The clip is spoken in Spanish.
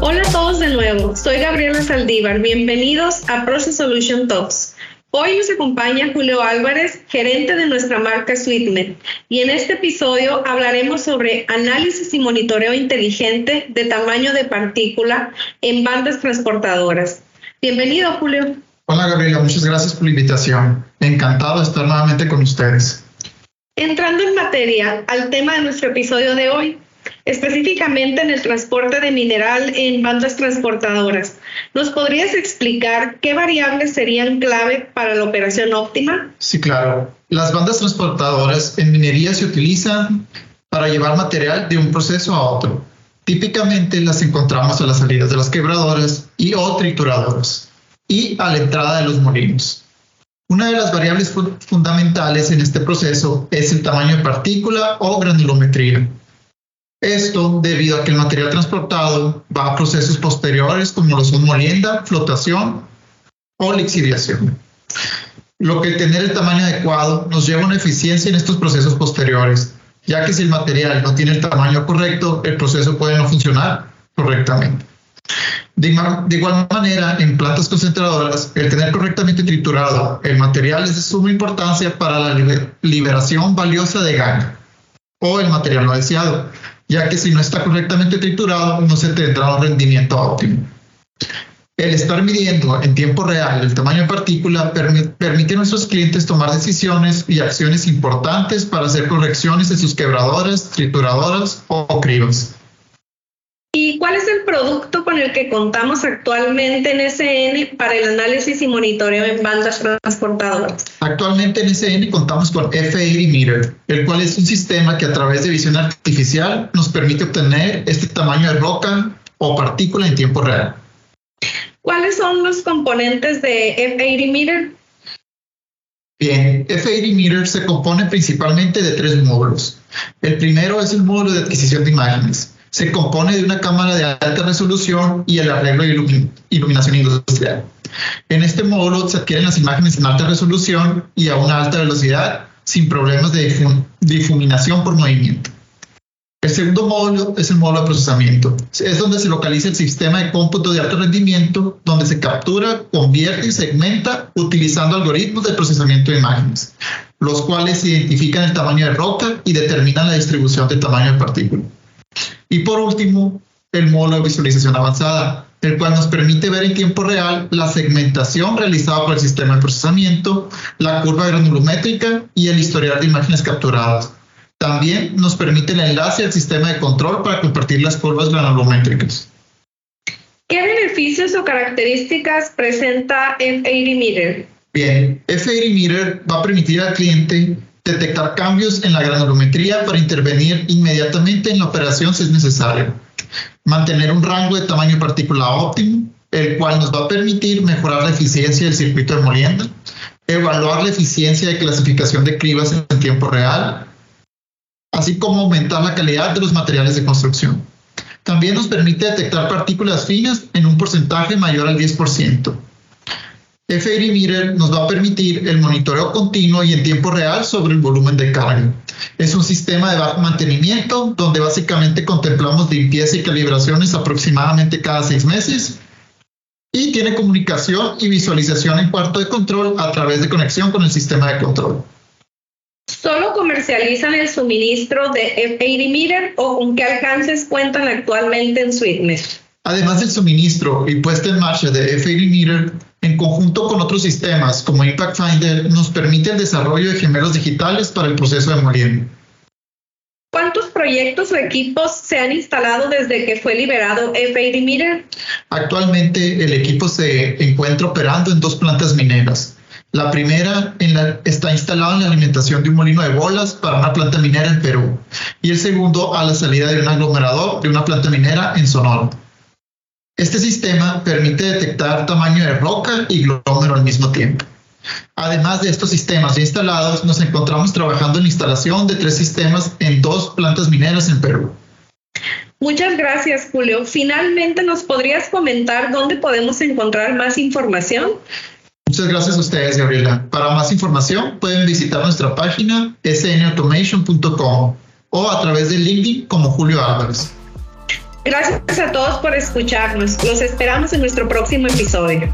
Hola a todos de nuevo, soy Gabriela Saldívar, bienvenidos a Process Solution Talks. Hoy nos acompaña Julio Álvarez, gerente de nuestra marca SweetMed, y en este episodio hablaremos sobre análisis y monitoreo inteligente de tamaño de partícula en bandas transportadoras. Bienvenido, Julio. Hola, Gabriela, muchas gracias por la invitación. Encantado de estar nuevamente con ustedes. Entrando en materia al tema de nuestro episodio de hoy, específicamente en el transporte de mineral en bandas transportadoras. ¿Nos podrías explicar qué variables serían clave para la operación óptima? Sí, claro. Las bandas transportadoras en minería se utilizan para llevar material de un proceso a otro. Típicamente las encontramos a las salidas de las quebradoras y o trituradoras y a la entrada de los molinos. Una de las variables fundamentales en este proceso es el tamaño de partícula o granulometría. Esto debido a que el material transportado va a procesos posteriores como lo son molienda, flotación o lixiviación. Lo que tener el tamaño adecuado nos lleva a una eficiencia en estos procesos posteriores, ya que si el material no tiene el tamaño correcto, el proceso puede no funcionar correctamente. De, igual manera, en plantas concentradoras, el tener correctamente triturado el material es de suma importancia para la liberación valiosa de gas o el material no deseado, ya que si no está correctamente triturado no se tendrá un rendimiento óptimo. El estar midiendo en tiempo real el tamaño de partícula permite a nuestros clientes tomar decisiones y acciones importantes para hacer correcciones en sus quebradoras, trituradoras o cribas. ¿Y cuál es el producto con el que contamos actualmente en SN para el análisis y monitoreo en bandas transportadoras? Actualmente en SN contamos con F80 Meter, el cual es un sistema que a través de visión artificial nos permite obtener este tamaño de roca o partícula en tiempo real. ¿Cuáles son los componentes de F80 Meter? Bien, F80 Meter se compone principalmente de tres módulos. El primero es el módulo de adquisición de imágenes se compone de una cámara de alta resolución y el arreglo de iluminación industrial. En este módulo se adquieren las imágenes en alta resolución y a una alta velocidad sin problemas de difuminación por movimiento. El segundo módulo es el módulo de procesamiento. Es donde se localiza el sistema de cómputo de alto rendimiento, donde se captura, convierte y segmenta utilizando algoritmos de procesamiento de imágenes, los cuales identifican el tamaño de roca y determinan la distribución del tamaño de partícula. Y por último, el módulo de visualización avanzada, el cual nos permite ver en tiempo real la segmentación realizada por el sistema de procesamiento, la curva granulométrica y el historial de imágenes capturadas. También nos permite el enlace al sistema de control para compartir las curvas granulométricas. ¿Qué beneficios o características presenta F80 Meter? Bien, F80 Meter va a permitir al cliente detectar cambios en la granulometría para intervenir inmediatamente en la operación si es necesario, mantener un rango de tamaño de partícula óptimo, el cual nos va a permitir mejorar la eficiencia del circuito de molienda, evaluar la eficiencia de clasificación de cribas en tiempo real, así como aumentar la calidad de los materiales de construcción. También nos permite detectar partículas finas en un porcentaje mayor al 10%, FAIRY Meter nos va a permitir el monitoreo continuo y en tiempo real sobre el volumen de carga. Es un sistema de bajo mantenimiento donde básicamente contemplamos limpieza y calibraciones aproximadamente cada seis meses y tiene comunicación y visualización en cuarto de control a través de conexión con el sistema de control. ¿Solo comercializan el suministro de F80 Meter o con qué alcances cuentan actualmente en Sweetness? Además del suministro y puesta en marcha de F80 Meter, en conjunto con otros sistemas como Impact Finder, nos permite el desarrollo de gemelos digitales para el proceso de molienda. ¿Cuántos proyectos o equipos se han instalado desde que fue liberado F80 Meter? Actualmente el equipo se encuentra operando en dos plantas mineras. La primera está instalada en la alimentación de un molino de bolas para una planta minera en Perú y el segundo a la salida de un aglomerador de una planta minera en Sonora. Este sistema permite detectar tamaño de roca y glómero al mismo tiempo. Además de estos sistemas instalados, nos encontramos trabajando en la instalación de tres sistemas en dos plantas mineras en Perú. Muchas gracias, Julio. Finalmente, ¿nos podrías comentar dónde podemos encontrar más información? Muchas gracias a ustedes, Gabriela. Para más información pueden visitar nuestra página snautomation.com o a través de LinkedIn como Julio Álvarez. Gracias a todos por escucharnos. Los esperamos en nuestro próximo episodio.